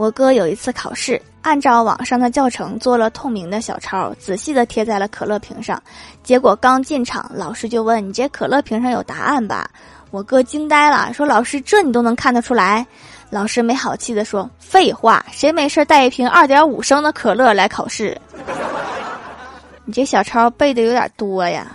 我哥有一次考试按照网上的教程做了透明的小抄仔细的贴在了可乐瓶上。结果刚进场老师就问你这可乐瓶上有答案吧？我哥惊呆了说老师这你都能看得出来？老师没好气的说废话谁没事带一瓶二点五升的可乐来考试？你这小抄背的有点多呀。